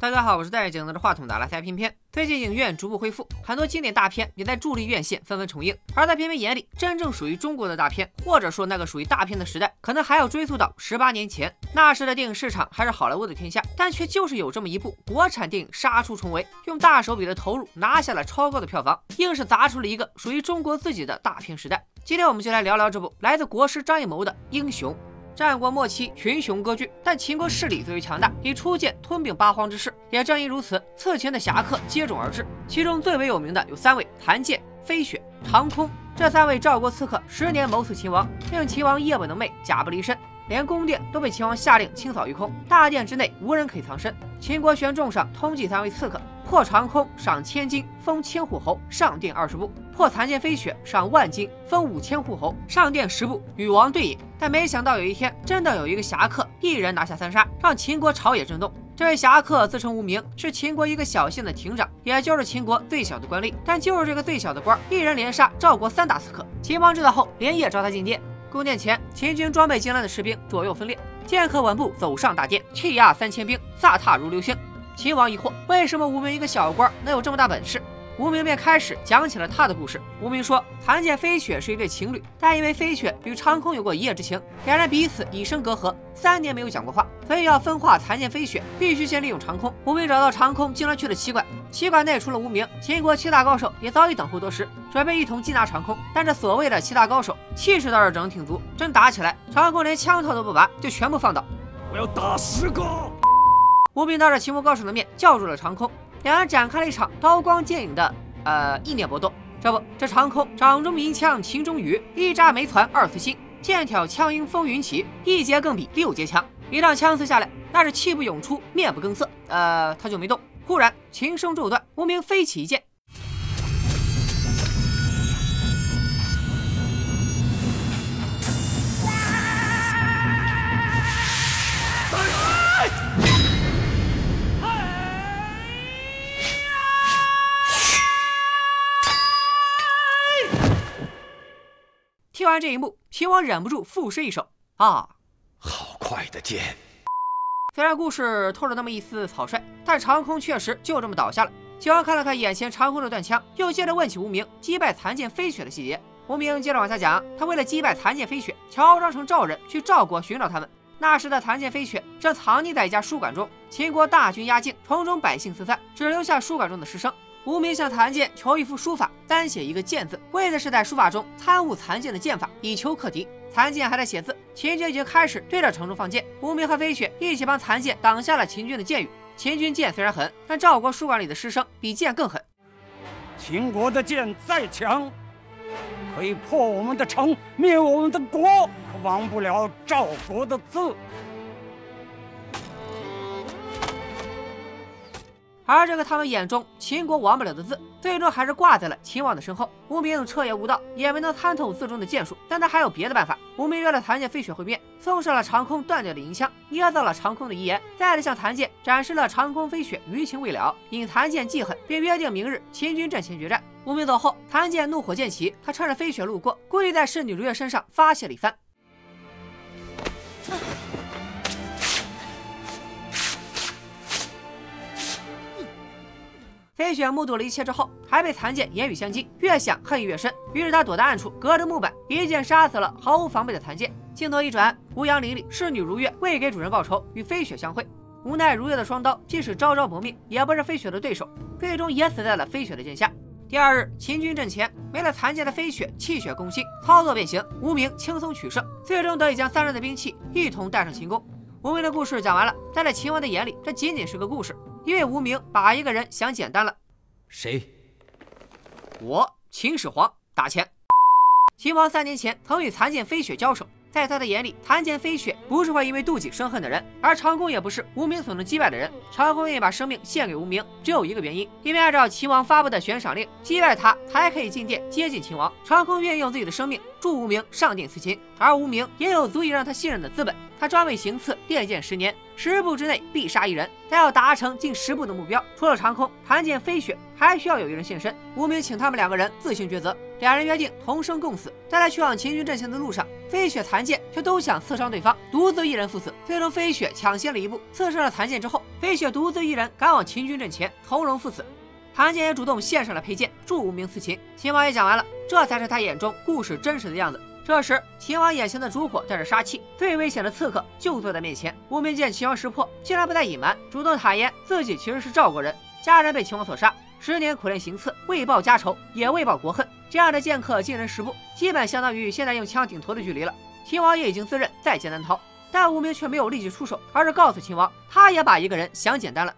大家好，我是戴着镜拿着话筒的阿拉塞偏偏。最近影院逐步恢复，很多经典大片也在助力院线纷纷重映。而在偏偏眼里，真正属于中国的大片，或者说那个属于大片的时代，可能还要追溯到十八年前。那时的电影市场还是好莱坞的天下，但却就是有这么一部国产电影杀出重围，用大手笔的投入拿下了超高的票房，硬是砸出了一个属于中国自己的大片时代。今天我们就来聊聊这部来自国师张艺谋的《英雄》。战国末期，群雄割据，但秦国势力最为强大，以初见吞并八荒之势。也正因如此，侧秦的侠客接踵而至，其中最为有名的有三位：谭健、飞雪、长空。这三位赵国刺客十年谋刺秦王，令秦王夜不能寐，假不离身，连宫殿都被秦王下令清扫一空，大殿之内无人可以藏身。秦国悬重赏通缉三位刺客。破长空赏千金，封千户侯，上殿二十步；破残剑飞雪赏万金，封五千户侯，上殿十步，与王对饮。但没想到有一天，真的有一个侠客一人拿下三杀，让秦国朝野震动。这位侠客自称无名，是秦国一个小县的亭长，也就是秦国最小的官吏。但就是这个最小的官，一人连杀赵国三大刺客。秦王知道后，连夜召他进殿。宫殿前，秦军装备精良的士兵左右分列，剑客稳步走上大殿，气压三千兵，飒沓如流星。秦王疑惑，为什么无名一个小官能有这么大本事？无名便开始讲起了他的故事。无名说，谭健、飞雪是一对情侣，但因为飞雪与长空有过一夜之情，两人彼此以身隔阂，三年没有讲过话，所以要分化谭健、飞雪，必须先利用长空。无名找到长空经常去的棋馆，棋馆内除了无名，秦国七大高手也早已等候多时，准备一同缉拿长空。但这所谓的七大高手，气势倒是整挺足，真打起来，长空连枪套都不拔，就全部放倒。我要打十个。吴名当着秦国高手的面叫住了长空，两人展开了一场刀光剑影的呃意念搏斗。这不，这长空掌中银枪，情中雨，一扎没攒二次心，剑挑枪缨风云起，一节更比六节强。一道枪刺下来，那是气不涌出，面不更色。呃，他就没动。忽然琴声骤断，无名飞起一剑。这一幕，秦王忍不住赋诗一首啊！好快的剑！虽然故事透着那么一丝草率，但长空确实就这么倒下了。秦王看了看眼前长空的断枪，又接着问起无名击败残剑飞雪的细节。无名接着往下讲，他为了击败残剑飞雪，乔装成赵人去赵国寻找他们。那时的残剑飞雪正藏匿在一家书馆中，秦国大军压境，城中百姓四散，只留下书馆中的师生。无名向残剑求一幅书法，单写一个“剑”字，为的是在书法中参悟残剑的剑法，以求克敌。残剑还在写字，秦军已经开始对着城中放箭。无名和飞雪一起帮残剑挡下了秦军的箭雨。秦军剑虽然狠，但赵国书馆里的师生比剑更狠。秦国的剑再强，可以破我们的城，灭我们的国，可亡不了赵国的字。而这个他们眼中秦国亡不了的字，最终还是挂在了秦王的身后。无名彻夜无道，也没能参透字中的剑术，但他还有别的办法。无名约了谭剑、飞雪会面，送上了长空断掉的银枪，捏造了长空的遗言，再次向谭剑展示了长空、飞雪余情未了，引谭剑记恨，并约定明日秦军阵前决战。无名走后，谭剑怒火渐起，他趁着飞雪路过，故意在侍女如月身上发泄了一番。飞雪目睹了一切之后，还被残剑言语相激，越想恨意越深。于是他躲在暗处，隔着木板一剑杀死了毫无防备的残剑。镜头一转，吴阳林里侍女如月为给主人报仇，与飞雪相会。无奈如月的双刀即使朝朝搏命，也不是飞雪的对手，最终也死在了飞雪的剑下。第二日，秦军阵前没了残剑的飞雪气血攻心，操作变形，无名轻松取胜，最终得以将三人的兵器一同带上秦宫。无名的故事讲完了，但在秦王的眼里，这仅仅是个故事。因为无名把一个人想简单了，谁？我秦始皇打钱。秦王三年前曾与残剑飞雪交手。在他的眼里，残剑、飞雪不是会因为妒忌生恨的人，而长空也不是无名所能击败的人。长空愿意把生命献给无名，只有一个原因：因为按照秦王发布的悬赏令，击败他才可以进殿接近秦王。长空愿意用自己的生命助无名上殿刺秦，而无名也有足以让他信任的资本。他专为行刺练剑十年，十步之内必杀一人。但要达成近十步的目标，除了长空、谭健、飞雪，还需要有一人现身。无名请他们两个人自行抉择。两人约定同生共死，在来去往秦军阵前的路上，飞雪、残剑却都想刺伤对方，独自一人赴死。最终，飞雪抢先了一步，刺伤了残剑之后，飞雪独自一人赶往秦军阵前，从容赴死。谭健也主动献上了佩剑，助无名刺秦。秦王也讲完了，这才是他眼中故事真实的样子。这时，秦王眼前的烛火带着杀气，最危险的刺客就坐在面前。无名见秦王识破，竟然不再隐瞒，主动坦言自己其实是赵国人，家人被秦王所杀，十年苦练行刺，为报家仇，也为报国恨。这样的剑客近人十步，基本相当于现在用枪顶头的距离了。秦王也已经自认在劫难逃，但无名却没有立即出手，而是告诉秦王，他也把一个人想简单了。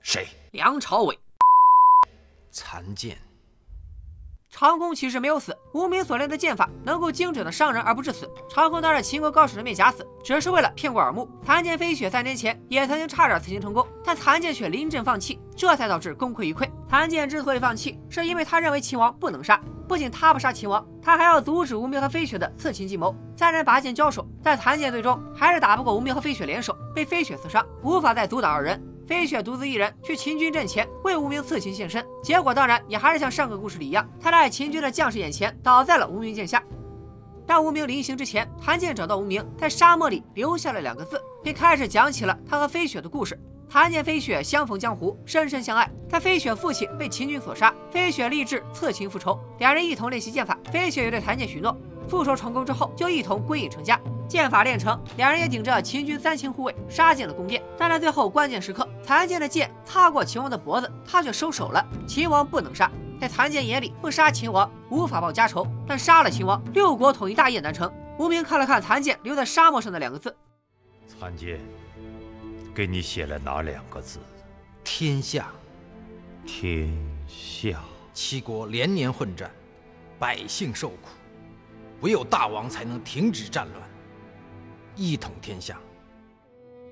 谁？梁朝伟。残剑。长空其实没有死，无名所练的剑法能够精准的伤人而不致死。长空当着秦国高手的面假死，只是为了骗过耳目。残剑飞雪三年前也曾经差点刺秦成功，但残剑却临阵放弃，这才导致功亏一篑。残剑之所以放弃，是因为他认为秦王不能杀，不仅他不杀秦王，他还要阻止无名和飞雪的刺秦计谋。三人拔剑交手，但残剑最终还是打不过无名和飞雪联手，被飞雪刺伤，无法再阻挡二人。飞雪独自一人去秦军阵前为无名刺秦献身，结果当然也还是像上个故事里一样，他在秦军的将士眼前倒在了无名剑下。当无名临行之前，谭健找到无名，在沙漠里留下了两个字，并开始讲起了他和飞雪的故事。谭健、飞雪相逢江湖，深深相爱。在飞雪父亲被秦军所杀，飞雪立志刺秦复仇，两人一同练习剑法。飞雪也对谭健许诺，复仇成功之后就一同归隐成家。剑法练成，两人也顶着秦军三千护卫杀进了宫殿。但在最后关键时刻，残剑的剑擦过秦王的脖子，他却收手了。秦王不能杀，在残剑眼里，不杀秦王无法报家仇，但杀了秦王，六国统一大业难成。无名看了看残剑留在沙漠上的两个字，残剑，给你写了哪两个字？天下，天下。七国连年混战，百姓受苦，唯有大王才能停止战乱。一统天下，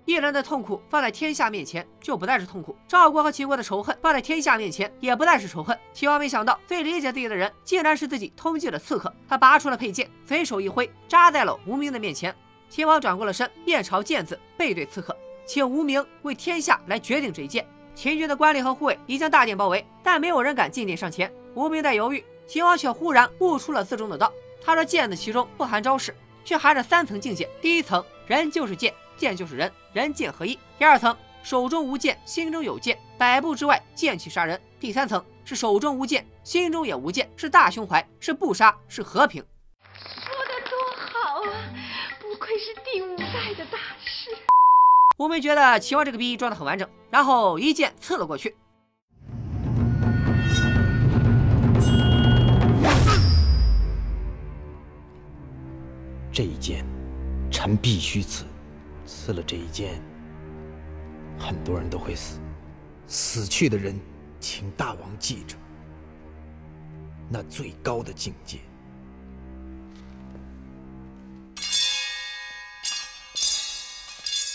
一人的痛苦放在天下面前就不再是痛苦；赵国和齐国的仇恨放在天下面前也不再是仇恨。齐王没想到，最理解自己的人竟然是自己通缉的刺客。他拔出了佩剑，随手一挥，扎在了无名的面前。秦王转过了身，面朝剑字，背对刺客，请无名为天下来决定这一剑。秦军的官吏和护卫已将大殿包围，但没有人敢进殿上前。无名在犹豫，秦王却忽然悟出了字中的道。他说：“剑字其中不含招式。”却含着三层境界：第一层，人就是剑，剑就是人，人剑合一；第二层，手中无剑，心中有剑，百步之外剑气杀人；第三层是手中无剑，心中也无剑，是大胸怀，是不杀，是和平。说的多好啊！不愧是第五代的大师。我们觉得齐王这个逼装的很完整，然后一剑刺了过去。这一剑，臣必须刺。刺了这一剑，很多人都会死。死去的人，请大王记着，那最高的境界。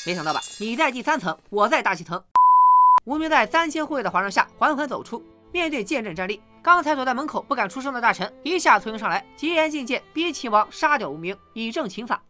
没想到吧？你在第三层，我在大气层。无名在三千护卫的环绕下缓缓走出，面对剑阵战力。刚才躲在门口不敢出声的大臣，一下簇拥上来，急言进谏，逼秦王杀掉无名，以正秦法。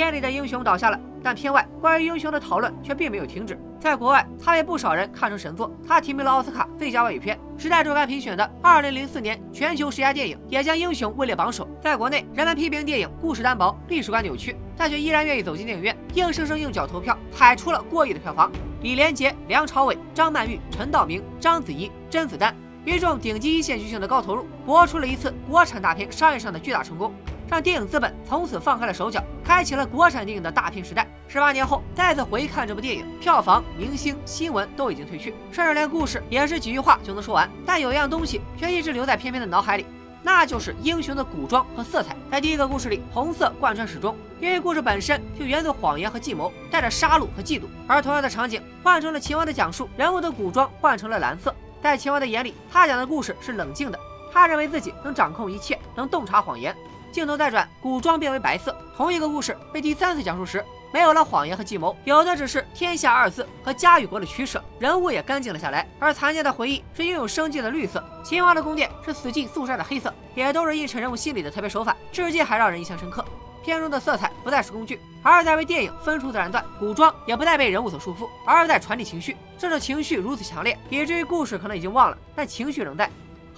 片里的英雄倒下了，但片外关于英雄的讨论却并没有停止。在国外，他被不少人看成神作，他提名了奥斯卡最佳外语片。时代周刊评选的2004年全球十佳电影也将英雄位列榜首。在国内，人们批评电影故事单薄、历史观扭曲，但却依然愿意走进电影院，硬生生用脚投票，踩出了过亿的票房。李连杰、梁朝伟、张曼玉、陈道明、章子怡、甄子丹，一众顶级一线巨星的高投入，搏出了一次国产大片商业上的巨大成功。让电影资本从此放开了手脚，开启了国产电影的大片时代。十八年后再次回看这部电影，票房、明星、新闻都已经褪去，甚至连故事也是几句话就能说完。但有一样东西却一直留在片片的脑海里，那就是英雄的古装和色彩。在第一个故事里，红色贯穿始终，因为故事本身就源自谎言和计谋，带着杀戮和嫉妒。而同样的场景换成了秦王的讲述，人物的古装换成了蓝色。在秦王的眼里，他讲的故事是冷静的，他认为自己能掌控一切，能洞察谎言。镜头再转，古装变为白色。同一个故事被第三次讲述时，没有了谎言和计谋，有的只是“天下”二字和家与国的取舍，人物也干净了下来。而残剑的回忆是拥有生机的绿色，秦王的宫殿是死寂肃杀的黑色，也都是映衬人物心理的特别手法，至今还让人印象深刻。片中的色彩不再是工具，而是在为电影分出自然段；古装也不再被人物所束缚，而是在传递情绪。这种情绪如此强烈，以至于故事可能已经忘了，但情绪仍在。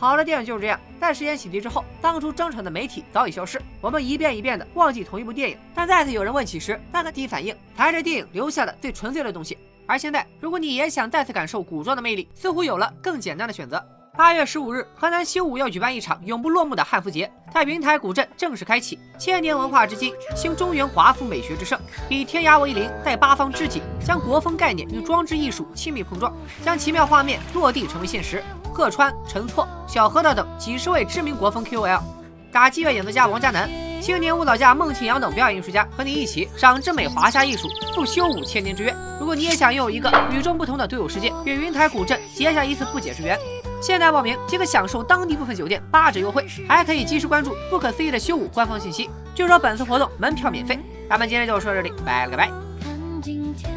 好的电影就是这样，在时间洗涤之后，当初争宠的媒体早已消失，我们一遍一遍的忘记同一部电影，但再次有人问起时，那个第一反应才是电影留下的最纯粹的东西。而现在，如果你也想再次感受古装的魅力，似乎有了更简单的选择。八月十五日，河南修武要举办一场永不落幕的汉服节，在云台古镇正式开启。千年文化之基，兴中原华服美学之盛，以天涯为邻，带八方知己，将国风概念与装置艺术亲密碰撞，将奇妙画面落地成为现实。贺川、陈错、小核桃等几十位知名国风 KOL，打击乐演奏家王嘉男、青年舞蹈家孟庆阳等表演艺术家和你一起赏之美华夏艺术，赴修武千年之约。如果你也想拥有一个与众不同的独有世界，与云台古镇结下一次不解之缘，现在报名即可享受当地部分酒店八折优惠，还可以及时关注不可思议的修武官方信息。据说本次活动门票免费。咱们今天就说到这里，拜了个拜。看今天